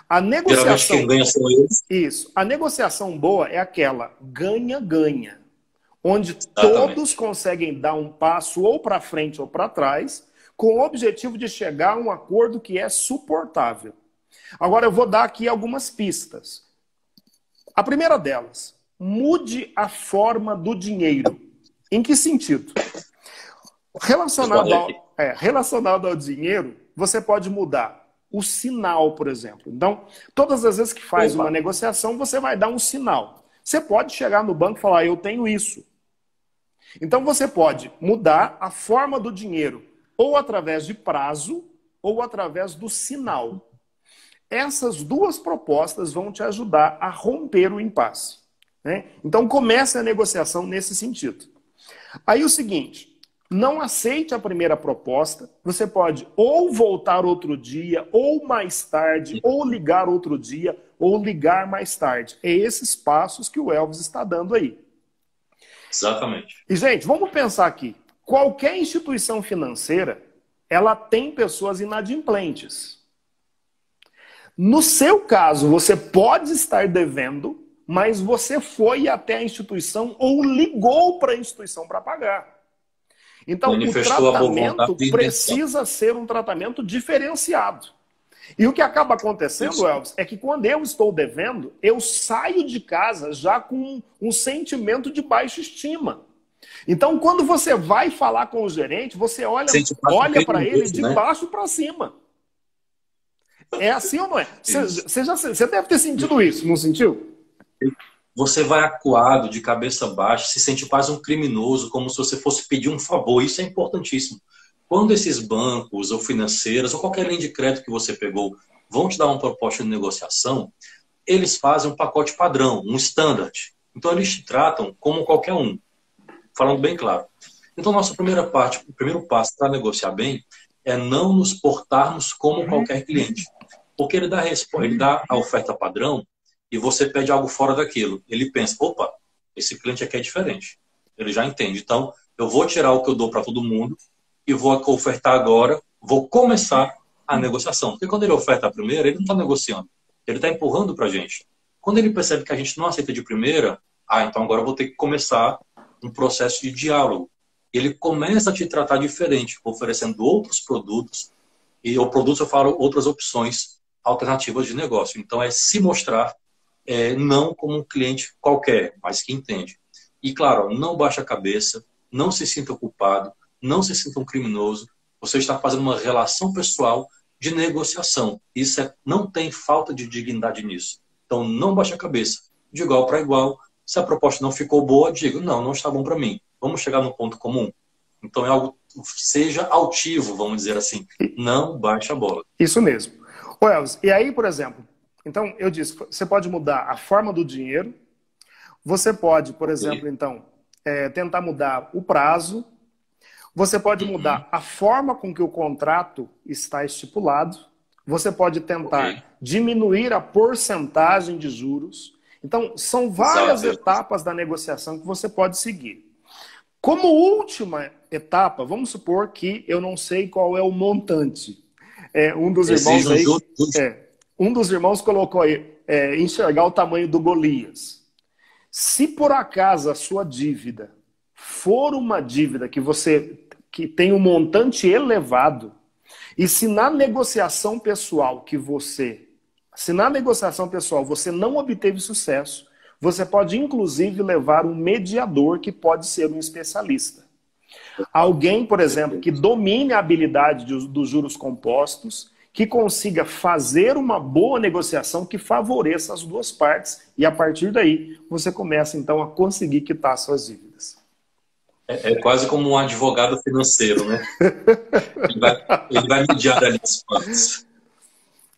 A negociação. Quem ganha são eles. Isso. A negociação boa é aquela ganha-ganha, onde Exatamente. todos conseguem dar um passo ou para frente ou para trás, com o objetivo de chegar a um acordo que é suportável. Agora eu vou dar aqui algumas pistas. A primeira delas, mude a forma do dinheiro. Em que sentido? Relacionado ao, é, relacionado ao dinheiro, você pode mudar o sinal, por exemplo. Então, todas as vezes que faz Opa. uma negociação, você vai dar um sinal. Você pode chegar no banco e falar, eu tenho isso. Então, você pode mudar a forma do dinheiro, ou através de prazo, ou através do sinal. Essas duas propostas vão te ajudar a romper o impasse. Né? Então, comece a negociação nesse sentido. Aí o seguinte, não aceite a primeira proposta. Você pode ou voltar outro dia, ou mais tarde, ou ligar outro dia, ou ligar mais tarde. É esses passos que o Elvis está dando aí. Exatamente. E, gente, vamos pensar aqui. Qualquer instituição financeira, ela tem pessoas inadimplentes. No seu caso, você pode estar devendo, mas você foi até a instituição ou ligou para a instituição para pagar. Então, o tratamento precisa ser um tratamento diferenciado. E o que acaba acontecendo, Isso. Elvis, é que quando eu estou devendo, eu saio de casa já com um sentimento de baixa estima. Então, quando você vai falar com o gerente, você olha, olha para ele de né? baixo para cima. É assim ou não é? Você, deve ter sentido isso, não sentiu? Você vai acuado, de cabeça baixa, se sente quase um criminoso, como se você fosse pedir um favor. Isso é importantíssimo. Quando esses bancos ou financeiras ou qualquer linha de crédito que você pegou vão te dar uma proposta de negociação, eles fazem um pacote padrão, um standard. Então eles te tratam como qualquer um, falando bem claro. Então nossa primeira parte, o primeiro passo para negociar bem é não nos portarmos como qualquer cliente, porque ele dá, ele dá a oferta padrão e você pede algo fora daquilo. Ele pensa, opa, esse cliente aqui é diferente. Ele já entende. Então, eu vou tirar o que eu dou para todo mundo e vou ofertar agora, vou começar a negociação. Porque quando ele oferta a primeira, ele não está negociando. Ele está empurrando para a gente. Quando ele percebe que a gente não aceita de primeira, ah, então agora eu vou ter que começar um processo de diálogo. Ele começa a te tratar diferente, oferecendo outros produtos, e o produto eu falo outras opções alternativas de negócio. Então é se mostrar é, não como um cliente qualquer, mas que entende. E claro, não baixe a cabeça, não se sinta culpado, não se sinta um criminoso. Você está fazendo uma relação pessoal de negociação. Isso é, não tem falta de dignidade nisso. Então não baixe a cabeça. De igual para igual. Se a proposta não ficou boa, diga, não, não está bom para mim. Vamos chegar no ponto comum. Então é algo, seja altivo, vamos dizer assim. Não baixe a bola. Isso mesmo. Ô e aí, por exemplo, então eu disse, você pode mudar a forma do dinheiro, você pode, por exemplo, Sim. então, é, tentar mudar o prazo, você pode uhum. mudar a forma com que o contrato está estipulado, você pode tentar okay. diminuir a porcentagem de juros. Então, são várias Exato. etapas da negociação que você pode seguir. Como última etapa, vamos supor que eu não sei qual é o montante. É, um dos irmãos aí, é, um dos irmãos colocou aí é, enxergar o tamanho do Golias. Se por acaso a sua dívida for uma dívida que você que tem um montante elevado, e se na negociação pessoal que você, se na negociação pessoal você não obteve sucesso, você pode inclusive levar um mediador que pode ser um especialista. Alguém, por exemplo, que domine a habilidade dos juros compostos, que consiga fazer uma boa negociação que favoreça as duas partes e a partir daí você começa então a conseguir quitar suas dívidas. É, é quase como um advogado financeiro, né? ele, vai, ele vai mediar ali as partes.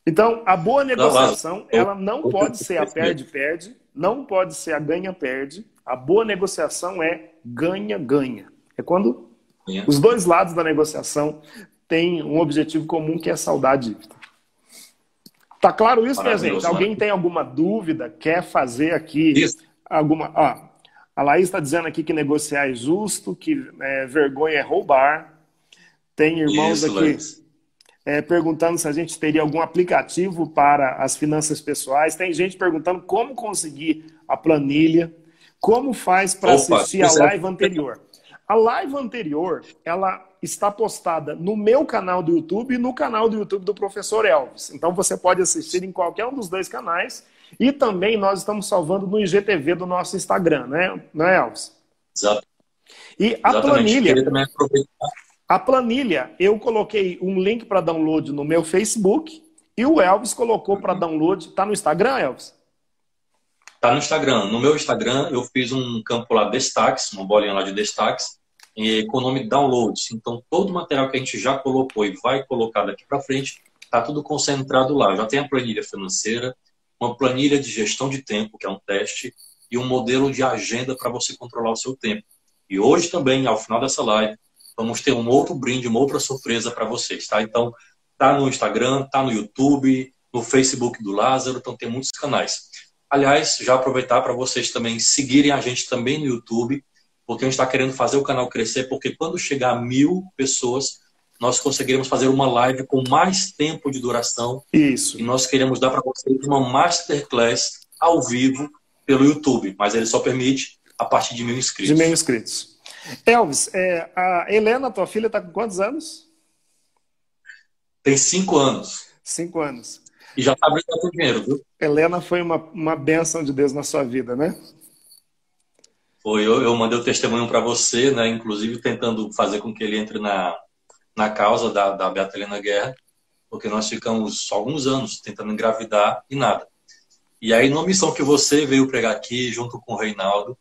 Então, a boa negociação, ela não pode ser a perde-perde, não pode ser a ganha-perde. A boa negociação é ganha-ganha. É quando os dois lados da negociação têm um objetivo comum que é saldar a dívida. Tá claro isso, minha gente? Alguém tem alguma dúvida? Quer fazer aqui isso. alguma. Ó, a Laís está dizendo aqui que negociar é justo, que é, vergonha é roubar. Tem irmãos isso, aqui é, perguntando se a gente teria algum aplicativo para as finanças pessoais. Tem gente perguntando como conseguir a planilha, como faz para assistir a é live anterior. A live anterior, ela está postada no meu canal do YouTube e no canal do YouTube do professor Elvis. Então você pode assistir em qualquer um dos dois canais. E também nós estamos salvando no IGTV do nosso Instagram, né, não é, Elvis? Exato. E a Exatamente. planilha. A planilha, eu coloquei um link para download no meu Facebook e o Elvis colocou para download. Está no Instagram, Elvis? Está no Instagram. No meu Instagram, eu fiz um campo lá, destaques, uma bolinha lá de destaques com o nome downloads. Então, todo o material que a gente já colocou e vai colocar daqui para frente, está tudo concentrado lá. Já tem a planilha financeira, uma planilha de gestão de tempo, que é um teste, e um modelo de agenda para você controlar o seu tempo. E hoje também, ao final dessa live, vamos ter um outro brinde, uma outra surpresa para vocês, tá? Então, tá no Instagram, tá no YouTube, no Facebook do Lázaro, então tem muitos canais. Aliás, já aproveitar para vocês também seguirem a gente também no YouTube, porque a gente está querendo fazer o canal crescer, porque quando chegar a mil pessoas, nós conseguiremos fazer uma live com mais tempo de duração. Isso. E nós queremos dar para vocês uma masterclass ao vivo pelo YouTube, mas ele só permite a partir de mil inscritos. De mil inscritos. Elvis, é, a Helena, tua filha, está com quantos anos? Tem cinco anos. Cinco anos. E já está abrindo com dinheiro, viu? Helena foi uma, uma bênção de Deus na sua vida, né? Foi, eu, eu mandei o testemunho para você, né? Inclusive tentando fazer com que ele entre na, na causa da, da Beata Helena Guerra, porque nós ficamos alguns anos tentando engravidar e nada. E aí, numa missão que você veio pregar aqui, junto com o Reinaldo,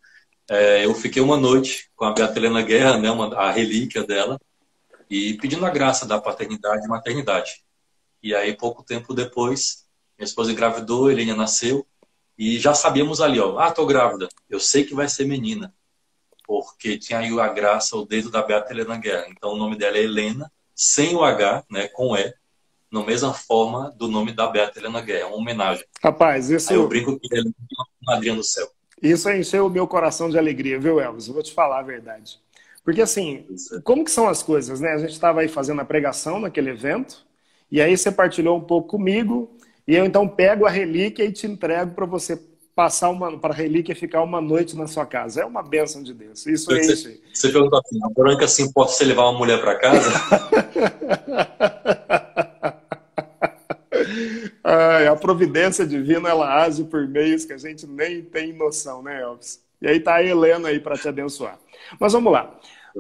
é, eu fiquei uma noite com a Beata Helena Guerra, né, uma, a relíquia dela, e pedindo a graça da paternidade e maternidade. E aí, pouco tempo depois, minha esposa engravidou, Helena nasceu, e já sabíamos ali, ó, ah, tô grávida, eu sei que vai ser menina, porque tinha aí a graça, o dedo da Beata Helena Guerra. Então o nome dela é Helena, sem o H, né, com E, na mesma forma do nome da Beata Helena Guerra, uma homenagem. Rapaz, isso... Aí eu brinco que ela é madrinha do céu. Isso encheu o meu coração de alegria, viu, Elvis? Eu vou te falar a verdade. Porque assim, é. como que são as coisas, né? A gente estava aí fazendo a pregação naquele evento, e aí você partilhou um pouco comigo, e eu então pego a relíquia e te entrego para você passar uma para a relíquia ficar uma noite na sua casa. É uma bênção de Deus. Isso você, enche. Você perguntou assim, a branca assim pode você levar uma mulher para casa? Ai, a providência divina ela age por meios que a gente nem tem noção, né, Elvis? E aí tá a Helena aí para te abençoar. Mas vamos lá.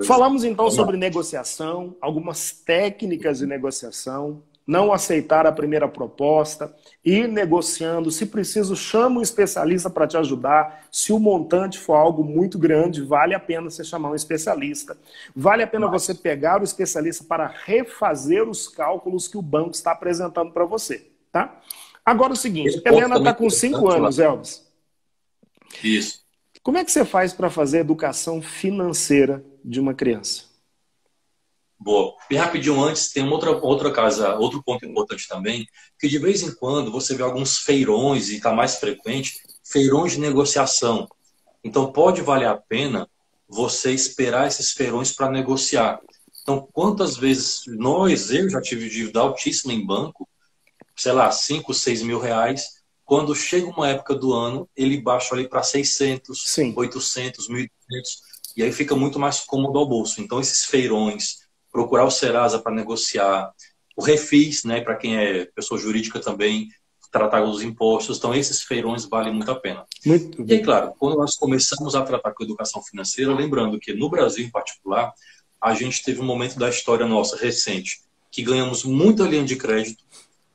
Falamos então sobre negociação, algumas técnicas de negociação, não aceitar a primeira proposta, ir negociando. Se preciso, chama um especialista para te ajudar. Se o montante for algo muito grande, vale a pena você chamar um especialista. Vale a pena você pegar o especialista para refazer os cálculos que o banco está apresentando para você. Tá? Agora o seguinte, Helena está com 5 anos, Elvis. Isso. Como é que você faz para fazer educação financeira de uma criança? Boa. E rapidinho antes, tem outra, outra casa, outro ponto importante também, que de vez em quando você vê alguns feirões, e está mais frequente, feirões de negociação. Então pode valer a pena você esperar esses feirões para negociar. Então, quantas vezes nós, eu já tive dívida altíssima em banco, sei lá, 5, 6 mil reais, quando chega uma época do ano, ele baixa ali para 600, Sim. 800, 1.500, e aí fica muito mais cômodo ao bolso. Então, esses feirões, procurar o Serasa para negociar, o Refis, né, para quem é pessoa jurídica também, tratar os impostos. Então, esses feirões valem muito a pena. Muito e claro, quando nós começamos a tratar com educação financeira, lembrando que no Brasil em particular, a gente teve um momento da história nossa recente que ganhamos muita linha de crédito,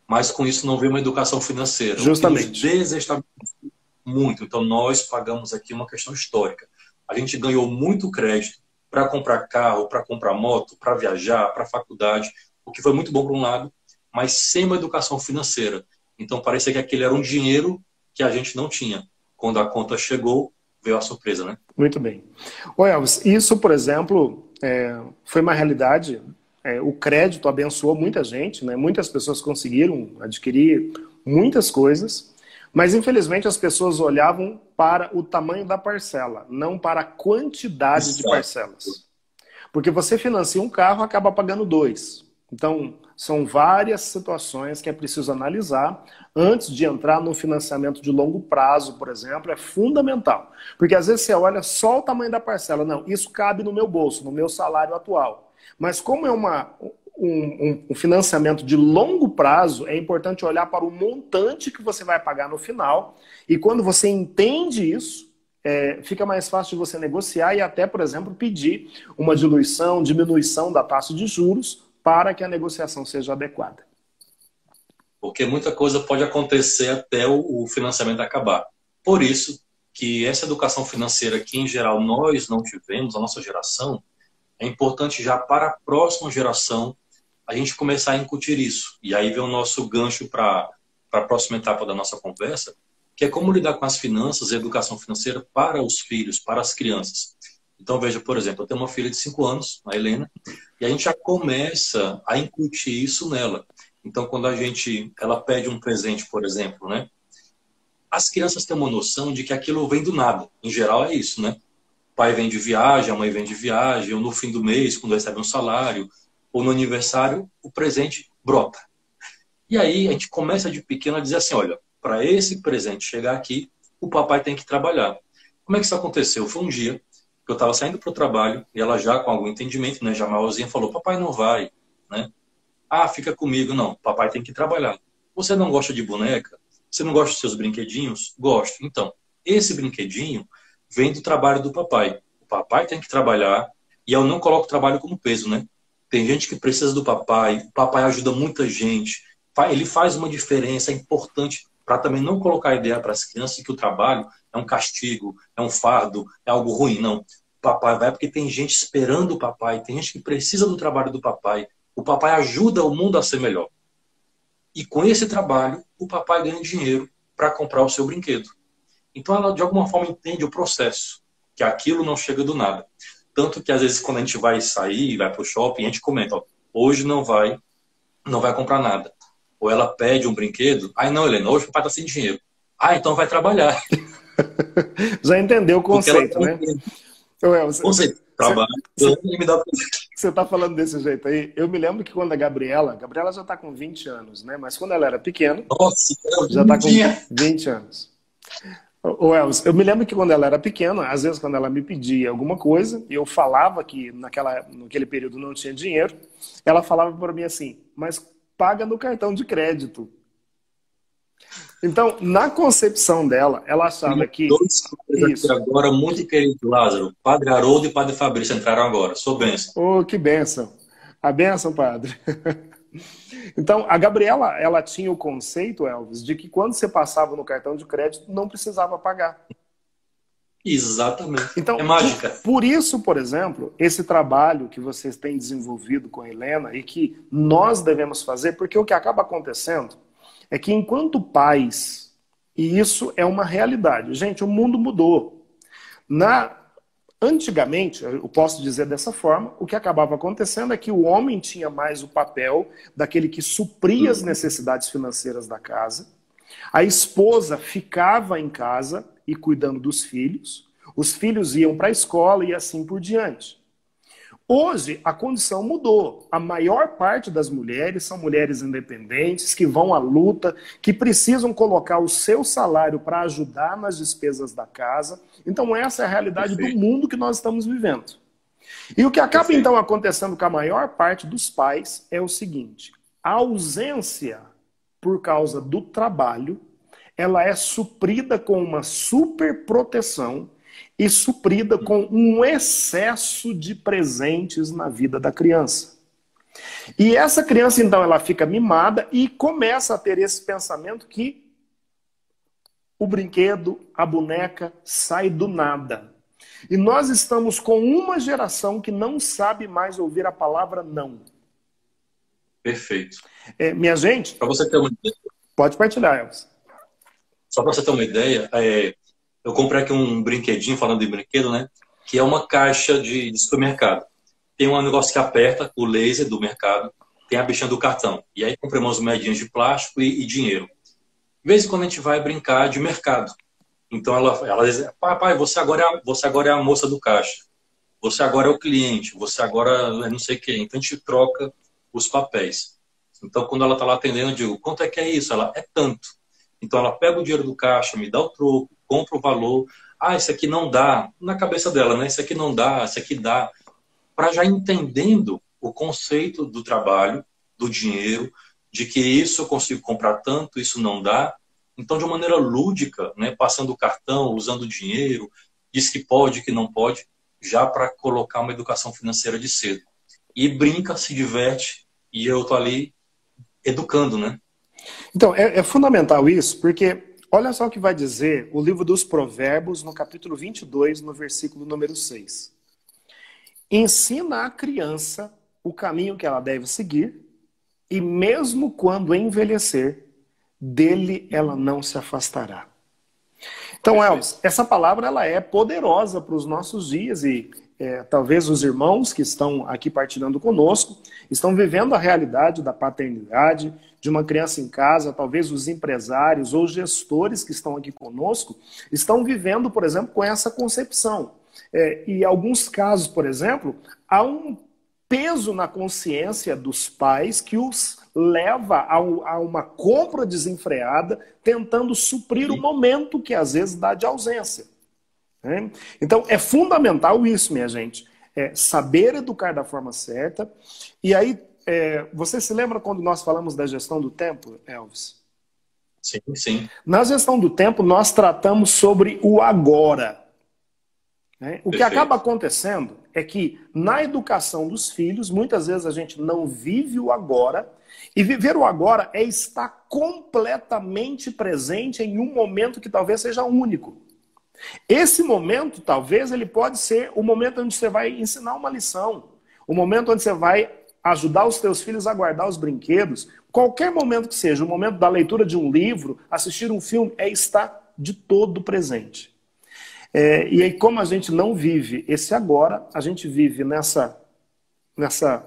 mas com isso não veio uma educação financeira. Justamente. Desestabilizou muito. Então, nós pagamos aqui uma questão histórica. A gente ganhou muito crédito para comprar carro, para comprar moto, para viajar, para faculdade, o que foi muito bom por um lado, mas sem uma educação financeira. Então parecia que aquele era um dinheiro que a gente não tinha. Quando a conta chegou, veio a surpresa, né? Muito bem. Ô Elvis, isso, por exemplo, é, foi uma realidade. É, o crédito abençoou muita gente, né? Muitas pessoas conseguiram adquirir muitas coisas. Mas, infelizmente, as pessoas olhavam para o tamanho da parcela, não para a quantidade Exato. de parcelas. Porque você financia um carro, acaba pagando dois. Então, são várias situações que é preciso analisar antes de entrar no financiamento de longo prazo, por exemplo, é fundamental. Porque às vezes você olha só o tamanho da parcela. Não, isso cabe no meu bolso, no meu salário atual. Mas como é uma, um, um, financiamento de longo prazo, é importante olhar para o montante que você vai pagar no final. E quando você entende isso, é, fica mais fácil de você negociar e até, por exemplo, pedir uma diluição, diminuição da taxa de juros para que a negociação seja adequada. Porque muita coisa pode acontecer até o financiamento acabar. Por isso que essa educação financeira que, em geral, nós não tivemos, a nossa geração, é importante já para a próxima geração a gente começar a incutir isso. E aí vem o nosso gancho para a próxima etapa da nossa conversa, que é como lidar com as finanças e educação financeira para os filhos, para as crianças. Então, veja, por exemplo, eu tenho uma filha de 5 anos, a Helena, e a gente já começa a incutir isso nela. Então, quando a gente, ela pede um presente, por exemplo, né? As crianças têm uma noção de que aquilo vem do nada. Em geral é isso, né? O pai vem de viagem, a mãe vem de viagem, ou no fim do mês, quando recebe um salário, ou no aniversário, o presente brota. E aí a gente começa de pequeno a dizer assim: olha, para esse presente chegar aqui, o papai tem que trabalhar. Como é que isso aconteceu? Foi um dia que eu estava saindo para o trabalho e ela já com algum entendimento, né, já malzinha, falou: papai não vai, né? Ah, fica comigo. Não, papai tem que trabalhar. Você não gosta de boneca? Você não gosta dos seus brinquedinhos? Gosto. Então, esse brinquedinho vem do trabalho do papai. O papai tem que trabalhar e eu não coloco o trabalho como peso, né? Tem gente que precisa do papai, o papai ajuda muita gente, ele faz uma diferença, importante para também não colocar a ideia para as crianças que o trabalho é um castigo, é um fardo, é algo ruim. Não. O papai vai porque tem gente esperando o papai, tem gente que precisa do trabalho do papai. O papai ajuda o mundo a ser melhor. E com esse trabalho, o papai ganha dinheiro para comprar o seu brinquedo. Então ela, de alguma forma, entende o processo, que aquilo não chega do nada. Tanto que às vezes quando a gente vai sair, vai para o shopping, a gente comenta, ó, hoje não vai, não vai comprar nada. Ou ela pede um brinquedo, aí não, Helena, hoje o pai está sem dinheiro. Ah, então vai trabalhar. Já entendeu o conceito, né? Ué, você, conceito. Trabalho. Você, me dá... você tá falando desse jeito aí. Eu me lembro que quando a Gabriela, a Gabriela já está com 20 anos, né? Mas quando ela era pequena, Nossa, já está com 20 anos. O Elvis, eu me lembro que quando ela era pequena, às vezes quando ela me pedia alguma coisa, e eu falava que naquela, naquele período não tinha dinheiro, ela falava para mim assim, mas paga no cartão de crédito. Então, na concepção dela, ela achava que. Dois isso. agora muito querido, Lázaro. Padre Haroldo e Padre Fabrício entraram agora. Sou benção. Oh, que benção. A benção, padre. então, a Gabriela, ela tinha o conceito, Elvis, de que quando você passava no cartão de crédito, não precisava pagar. Exatamente. Então, é mágica. Por, por, isso, por exemplo, esse trabalho que vocês têm desenvolvido com a Helena e que nós devemos fazer, porque o que acaba acontecendo é que enquanto pais, e isso é uma realidade, gente, o mundo mudou. Na Antigamente, eu posso dizer dessa forma, o que acabava acontecendo é que o homem tinha mais o papel daquele que supria as necessidades financeiras da casa, a esposa ficava em casa e cuidando dos filhos, os filhos iam para a escola e assim por diante. Hoje, a condição mudou. A maior parte das mulheres são mulheres independentes, que vão à luta, que precisam colocar o seu salário para ajudar nas despesas da casa. Então, essa é a realidade Perfeito. do mundo que nós estamos vivendo. E o que acaba, Perfeito. então, acontecendo com a maior parte dos pais é o seguinte: a ausência por causa do trabalho ela é suprida com uma super proteção e suprida com um excesso de presentes na vida da criança. E essa criança, então, ela fica mimada e começa a ter esse pensamento que o brinquedo, a boneca, sai do nada. E nós estamos com uma geração que não sabe mais ouvir a palavra não. Perfeito. É, minha gente. Para você ter uma ideia. Pode partilhar, Elvis. Só para você ter uma ideia, é, eu comprei aqui um brinquedinho, falando de brinquedo, né? Que é uma caixa de, de supermercado. Tem um negócio que aperta, o laser do mercado, tem a bichinha do cartão. E aí comprei umas moedinhas de plástico e, e dinheiro. De vez em quando a gente vai brincar de mercado. Então ela, ela diz, papai, você agora, é você agora é a moça do caixa. Você agora é o cliente. Você agora é não sei quem. Então a gente troca os papéis. Então quando ela está lá atendendo, eu digo, quanto é que é isso? Ela, é tanto. Então ela pega o dinheiro do caixa, me dá o troco, compra o valor. Ah, isso aqui não dá. Na cabeça dela, né? Isso aqui não dá, isso aqui dá. Para já entendendo o conceito do trabalho, do dinheiro, de que isso eu consigo comprar tanto, isso não dá. Então, de uma maneira lúdica, né, passando o cartão, usando o dinheiro, diz que pode, que não pode, já para colocar uma educação financeira de cedo. E brinca, se diverte, e eu tô ali educando, né? Então, é, é fundamental isso, porque Olha só o que vai dizer o livro dos Provérbios, no capítulo 22, no versículo número 6. Ensina a criança o caminho que ela deve seguir, e mesmo quando envelhecer, dele ela não se afastará. Então, Elvis, essa palavra ela é poderosa para os nossos dias e é, talvez os irmãos que estão aqui partilhando conosco estão vivendo a realidade da paternidade de uma criança em casa, talvez os empresários ou gestores que estão aqui conosco estão vivendo, por exemplo, com essa concepção. É, e alguns casos, por exemplo, há um peso na consciência dos pais que os leva a, a uma compra desenfreada, tentando suprir o momento que às vezes dá de ausência. Né? Então, é fundamental isso, minha gente. É saber educar da forma certa. E aí, é, você se lembra quando nós falamos da gestão do tempo, Elvis? Sim, sim. Na gestão do tempo, nós tratamos sobre o agora. Né? O Perfeito. que acaba acontecendo é que na educação dos filhos, muitas vezes a gente não vive o agora, e viver o agora é estar completamente presente em um momento que talvez seja único. Esse momento, talvez, ele pode ser o momento onde você vai ensinar uma lição, o momento onde você vai ajudar os teus filhos a guardar os brinquedos, qualquer momento que seja, o momento da leitura de um livro, assistir um filme, é estar de todo presente. É, e aí, como a gente não vive esse agora, a gente vive nessa, nessa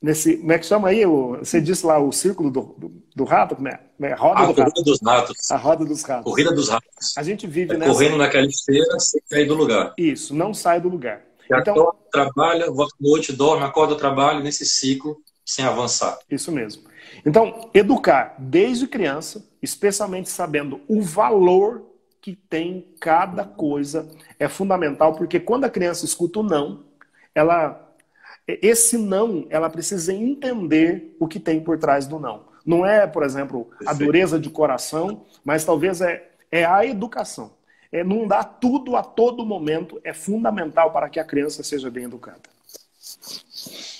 nesse, como é que chama aí? O, você disse lá o círculo do, do, do rato, como é? é roda a do corrida rato. dos ratos. A roda dos ratos. Corrida dos ratos. A gente vive é nessa... Correndo naquela esteira sem sair do lugar. Isso, não sai do lugar. E então, acorda, trabalha, volta à noite, dorme, acorda, trabalha, nesse ciclo, sem avançar. Isso mesmo. Então, educar desde criança, especialmente sabendo o valor que tem cada coisa é fundamental, porque quando a criança escuta o não, ela esse não, ela precisa entender o que tem por trás do não. Não é, por exemplo, a dureza de coração, mas talvez é, é a educação. É, não dar tudo a todo momento é fundamental para que a criança seja bem educada.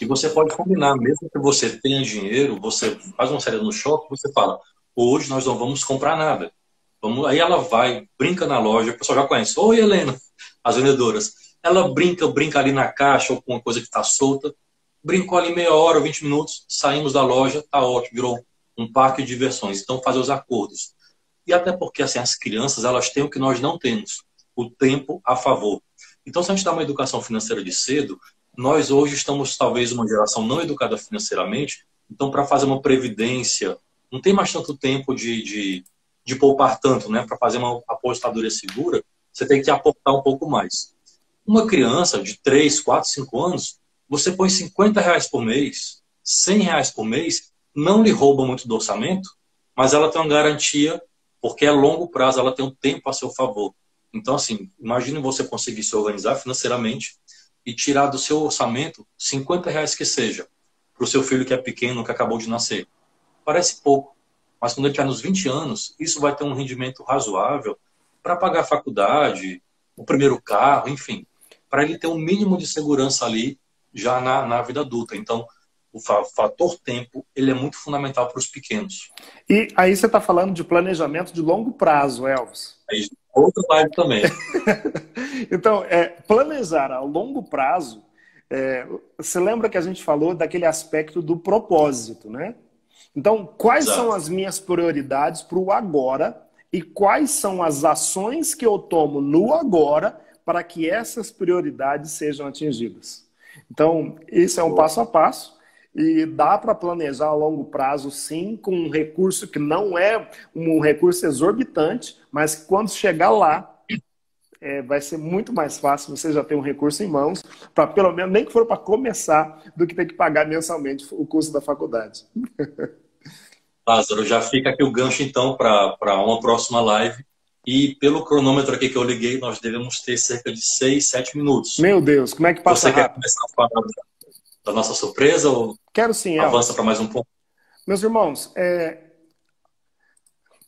E você pode combinar, mesmo que você tenha dinheiro, você faz uma série no shopping, você fala, hoje nós não vamos comprar nada. Vamos... Aí ela vai, brinca na loja, o pessoal já conhece. Oi, Helena, as vendedoras. Ela brinca, brinca ali na caixa ou com uma coisa que está solta. Brincou ali meia hora, 20 minutos, saímos da loja, tá ótimo, virou um parque de diversões. Então, fazer os acordos. E até porque, assim, as crianças, elas têm o que nós não temos, o tempo a favor. Então, se a gente dá uma educação financeira de cedo, nós hoje estamos, talvez, uma geração não educada financeiramente, então, para fazer uma previdência, não tem mais tanto tempo de, de, de poupar tanto, né? Para fazer uma apostadoria segura, você tem que aportar um pouco mais. Uma criança de 3, 4, 5 anos, você põe 50 reais por mês, 100 reais por mês, não lhe rouba muito do orçamento, mas ela tem uma garantia, porque é longo prazo, ela tem um tempo a seu favor. Então, assim, imagine você conseguir se organizar financeiramente e tirar do seu orçamento 50 reais que seja, para o seu filho que é pequeno, que acabou de nascer. Parece pouco, mas quando ele estiver nos 20 anos, isso vai ter um rendimento razoável para pagar a faculdade, o primeiro carro, enfim, para ele ter um mínimo de segurança ali já na, na vida adulta. Então, o fator tempo ele é muito fundamental para os pequenos. E aí você está falando de planejamento de longo prazo, Elvis. Aí, outra live também. então, é, planejar a longo prazo, é, você lembra que a gente falou daquele aspecto do propósito, né? Então, quais Exato. são as minhas prioridades para o agora e quais são as ações que eu tomo no agora para que essas prioridades sejam atingidas? Então, isso é um passo a passo. E dá para planejar a longo prazo, sim, com um recurso que não é um recurso exorbitante, mas que quando chegar lá, é, vai ser muito mais fácil você já ter um recurso em mãos, para pelo menos, nem que for para começar, do que ter que pagar mensalmente o custo da faculdade. Lázaro, já fica aqui o gancho então para uma próxima live. E pelo cronômetro aqui que eu liguei, nós devemos ter cerca de 6, 7 minutos. Meu Deus, como é que passa Você rápido? quer começar a falar da nossa surpresa ou Quero sim, avança para mais um ponto? Meus irmãos, é,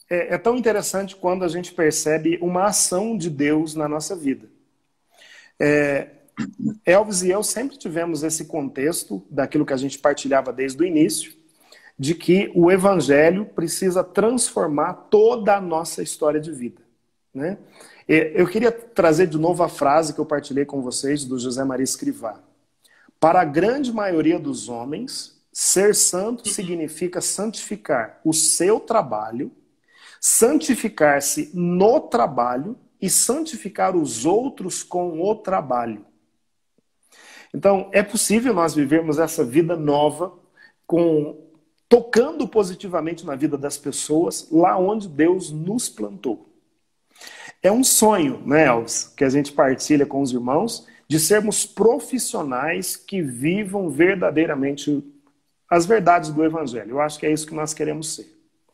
é, é, tão interessante quando a gente percebe uma ação de Deus na nossa vida. É, Elvis e eu sempre tivemos esse contexto daquilo que a gente partilhava desde o início, de que o Evangelho precisa transformar toda a nossa história de vida. Né? Eu queria trazer de novo a frase que eu partilhei com vocês do José Maria Escrivá. Para a grande maioria dos homens, ser santo significa santificar o seu trabalho, santificar-se no trabalho e santificar os outros com o trabalho. Então, é possível nós vivermos essa vida nova com tocando positivamente na vida das pessoas lá onde Deus nos plantou. É um sonho, né, Elvis, que a gente partilha com os irmãos de sermos profissionais que vivam verdadeiramente as verdades do Evangelho. Eu acho que é isso que nós queremos ser.